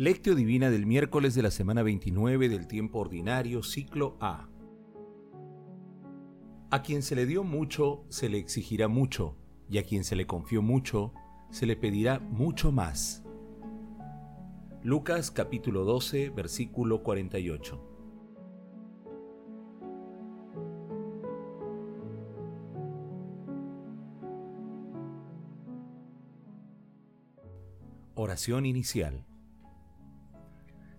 Lectio Divina del miércoles de la semana 29 del tiempo ordinario, ciclo A. A quien se le dio mucho, se le exigirá mucho, y a quien se le confió mucho, se le pedirá mucho más. Lucas capítulo 12, versículo 48. Oración inicial.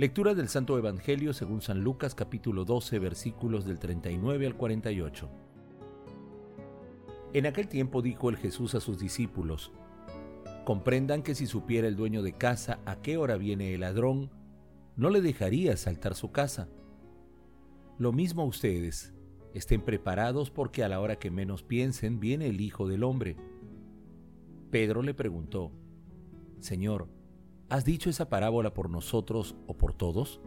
Lectura del Santo Evangelio según San Lucas capítulo 12 versículos del 39 al 48. En aquel tiempo dijo el Jesús a sus discípulos, Comprendan que si supiera el dueño de casa a qué hora viene el ladrón, no le dejaría saltar su casa. Lo mismo ustedes, estén preparados porque a la hora que menos piensen viene el Hijo del Hombre. Pedro le preguntó, Señor, ¿Has dicho esa parábola por nosotros o por todos?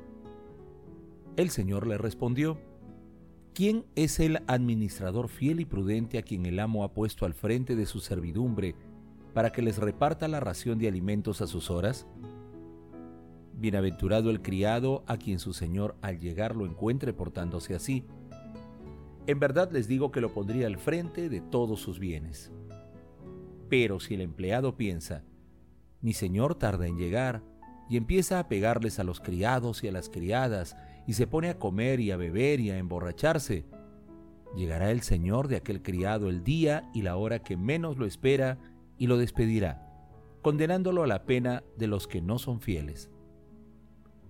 El Señor le respondió, ¿quién es el administrador fiel y prudente a quien el amo ha puesto al frente de su servidumbre para que les reparta la ración de alimentos a sus horas? Bienaventurado el criado a quien su Señor al llegar lo encuentre portándose así. En verdad les digo que lo pondría al frente de todos sus bienes. Pero si el empleado piensa, mi señor tarda en llegar, y empieza a pegarles a los criados y a las criadas, y se pone a comer y a beber y a emborracharse. Llegará el señor de aquel criado el día y la hora que menos lo espera, y lo despedirá, condenándolo a la pena de los que no son fieles.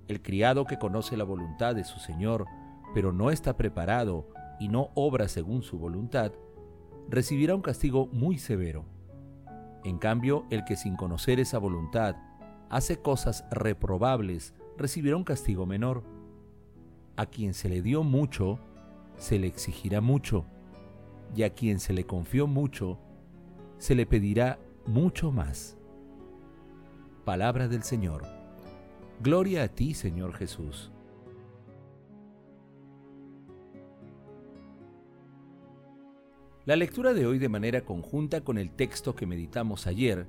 El criado que conoce la voluntad de su señor, pero no está preparado y no obra según su voluntad, recibirá un castigo muy severo. En cambio, el que sin conocer esa voluntad hace cosas reprobables recibirá un castigo menor. A quien se le dio mucho, se le exigirá mucho, y a quien se le confió mucho, se le pedirá mucho más. Palabra del Señor. Gloria a ti, Señor Jesús. La lectura de hoy de manera conjunta con el texto que meditamos ayer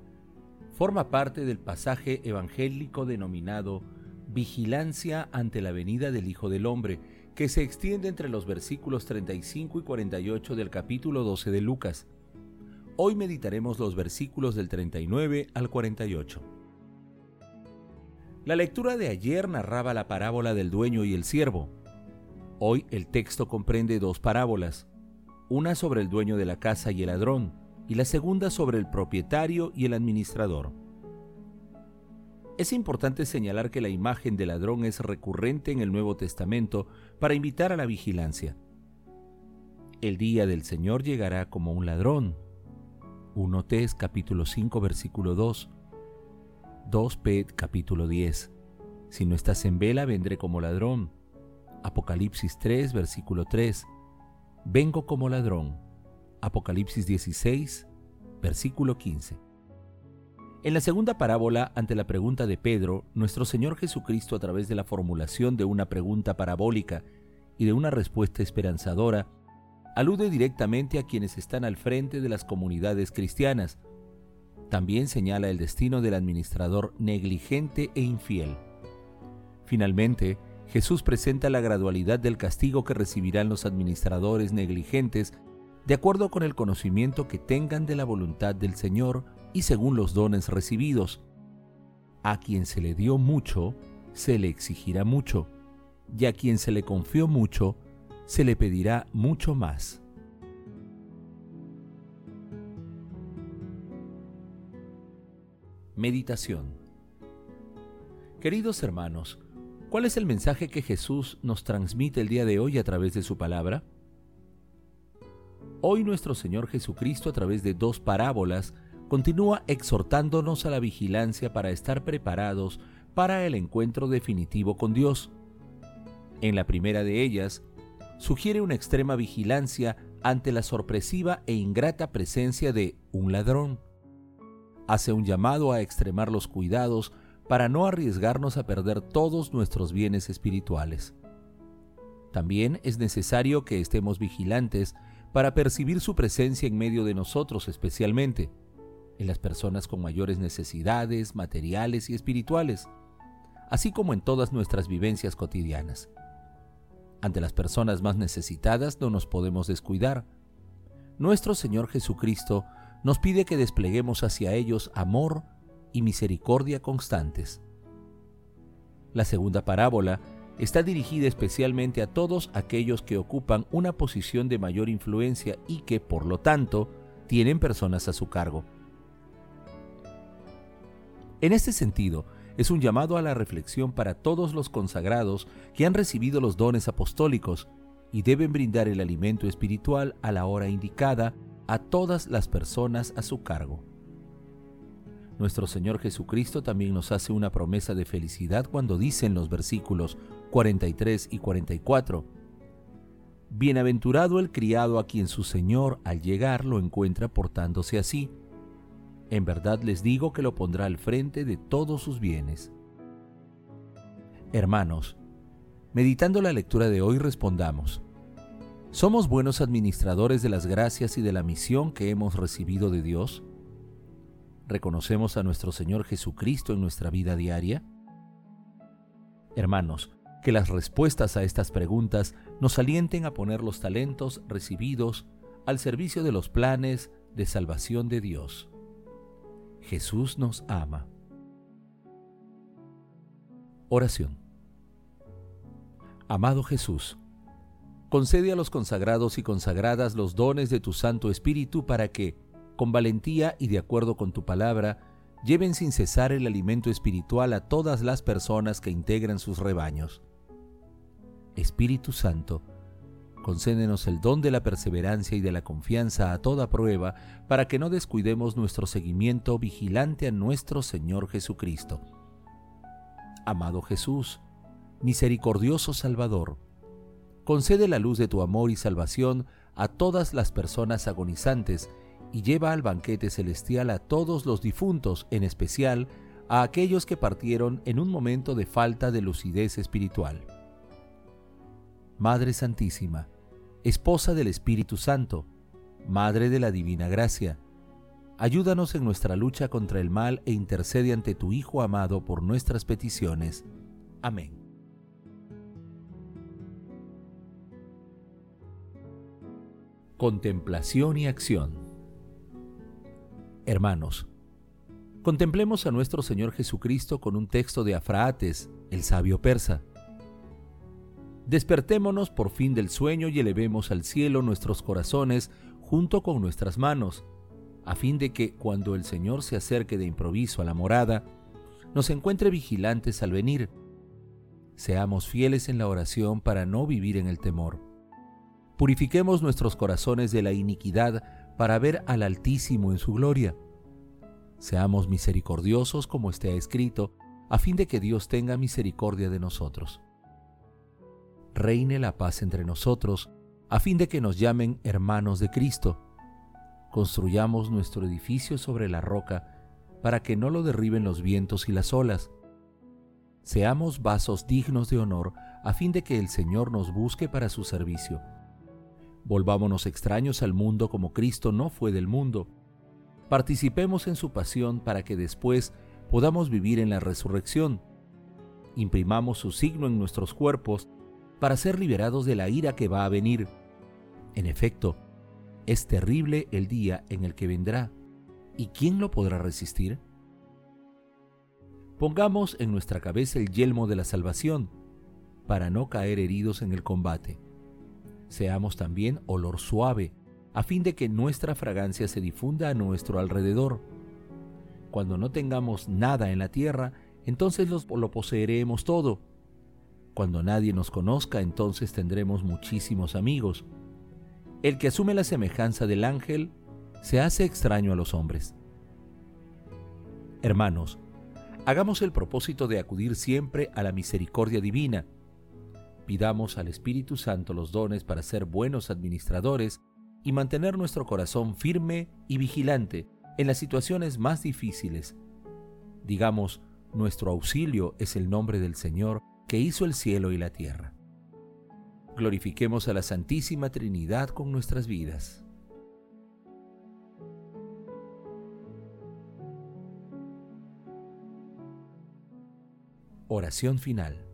forma parte del pasaje evangélico denominado Vigilancia ante la venida del Hijo del Hombre, que se extiende entre los versículos 35 y 48 del capítulo 12 de Lucas. Hoy meditaremos los versículos del 39 al 48. La lectura de ayer narraba la parábola del dueño y el siervo. Hoy el texto comprende dos parábolas una sobre el dueño de la casa y el ladrón, y la segunda sobre el propietario y el administrador. Es importante señalar que la imagen del ladrón es recurrente en el Nuevo Testamento para invitar a la vigilancia. El día del Señor llegará como un ladrón. 1 Tes capítulo 5 versículo 2. 2 Pet capítulo 10. Si no estás en vela vendré como ladrón. Apocalipsis 3 versículo 3. Vengo como ladrón. Apocalipsis 16, versículo 15. En la segunda parábola, ante la pregunta de Pedro, nuestro Señor Jesucristo, a través de la formulación de una pregunta parabólica y de una respuesta esperanzadora, alude directamente a quienes están al frente de las comunidades cristianas. También señala el destino del administrador negligente e infiel. Finalmente, Jesús presenta la gradualidad del castigo que recibirán los administradores negligentes de acuerdo con el conocimiento que tengan de la voluntad del Señor y según los dones recibidos. A quien se le dio mucho, se le exigirá mucho, y a quien se le confió mucho, se le pedirá mucho más. Meditación Queridos hermanos, ¿Cuál es el mensaje que Jesús nos transmite el día de hoy a través de su palabra? Hoy nuestro Señor Jesucristo a través de dos parábolas continúa exhortándonos a la vigilancia para estar preparados para el encuentro definitivo con Dios. En la primera de ellas, sugiere una extrema vigilancia ante la sorpresiva e ingrata presencia de un ladrón. Hace un llamado a extremar los cuidados para no arriesgarnos a perder todos nuestros bienes espirituales. También es necesario que estemos vigilantes para percibir su presencia en medio de nosotros especialmente, en las personas con mayores necesidades materiales y espirituales, así como en todas nuestras vivencias cotidianas. Ante las personas más necesitadas no nos podemos descuidar. Nuestro Señor Jesucristo nos pide que despleguemos hacia ellos amor y misericordia constantes. La segunda parábola está dirigida especialmente a todos aquellos que ocupan una posición de mayor influencia y que, por lo tanto, tienen personas a su cargo. En este sentido, es un llamado a la reflexión para todos los consagrados que han recibido los dones apostólicos y deben brindar el alimento espiritual a la hora indicada a todas las personas a su cargo. Nuestro Señor Jesucristo también nos hace una promesa de felicidad cuando dice en los versículos 43 y 44, Bienaventurado el criado a quien su Señor al llegar lo encuentra portándose así en verdad les digo que lo pondrá al frente de todos sus bienes. Hermanos, meditando la lectura de hoy respondamos, ¿somos buenos administradores de las gracias y de la misión que hemos recibido de Dios? ¿Reconocemos a nuestro Señor Jesucristo en nuestra vida diaria? Hermanos, que las respuestas a estas preguntas nos alienten a poner los talentos recibidos al servicio de los planes de salvación de Dios. Jesús nos ama. Oración. Amado Jesús, concede a los consagrados y consagradas los dones de tu Santo Espíritu para que, con valentía y de acuerdo con tu palabra, lleven sin cesar el alimento espiritual a todas las personas que integran sus rebaños. Espíritu Santo, Concédenos el don de la perseverancia y de la confianza a toda prueba, para que no descuidemos nuestro seguimiento vigilante a nuestro Señor Jesucristo. Amado Jesús, misericordioso Salvador, concede la luz de tu amor y salvación a todas las personas agonizantes y lleva al banquete celestial a todos los difuntos, en especial a aquellos que partieron en un momento de falta de lucidez espiritual. Madre Santísima, esposa del Espíritu Santo, Madre de la Divina Gracia, ayúdanos en nuestra lucha contra el mal e intercede ante tu Hijo amado por nuestras peticiones. Amén. Contemplación y acción Hermanos, contemplemos a nuestro Señor Jesucristo con un texto de Afraates, el sabio persa Despertémonos por fin del sueño y elevemos al cielo nuestros corazones junto con nuestras manos, a fin de que, cuando el Señor se acerque de improviso a la morada, nos encuentre vigilantes al venir. Seamos fieles en la oración para no vivir en el temor. Purifiquemos nuestros corazones de la iniquidad para ver al Altísimo en su gloria. Seamos misericordiosos como está escrito, a fin de que Dios tenga misericordia de nosotros reine la paz entre nosotros, a fin de que nos llamen hermanos de Cristo. Construyamos nuestro edificio sobre la roca, para que no lo derriben los vientos y las olas. Seamos vasos dignos de honor, a fin de que el Señor nos busque para su servicio. Volvámonos extraños al mundo como Cristo no fue del mundo. Participemos en su pasión para que después podamos vivir en la resurrección. Imprimamos su signo en nuestros cuerpos para ser liberados de la ira que va a venir. En efecto, es terrible el día en el que vendrá, ¿y quién lo podrá resistir? Pongamos en nuestra cabeza el yelmo de la salvación, para no caer heridos en el combate. Seamos también olor suave, a fin de que nuestra fragancia se difunda a nuestro alrededor. Cuando no tengamos nada en la tierra, entonces lo poseeremos todo cuando nadie nos conozca, entonces tendremos muchísimos amigos. El que asume la semejanza del ángel se hace extraño a los hombres. Hermanos, hagamos el propósito de acudir siempre a la misericordia divina. Pidamos al Espíritu Santo los dones para ser buenos administradores y mantener nuestro corazón firme y vigilante en las situaciones más difíciles. Digamos, nuestro auxilio es el nombre del Señor que hizo el cielo y la tierra. Glorifiquemos a la Santísima Trinidad con nuestras vidas. Oración final.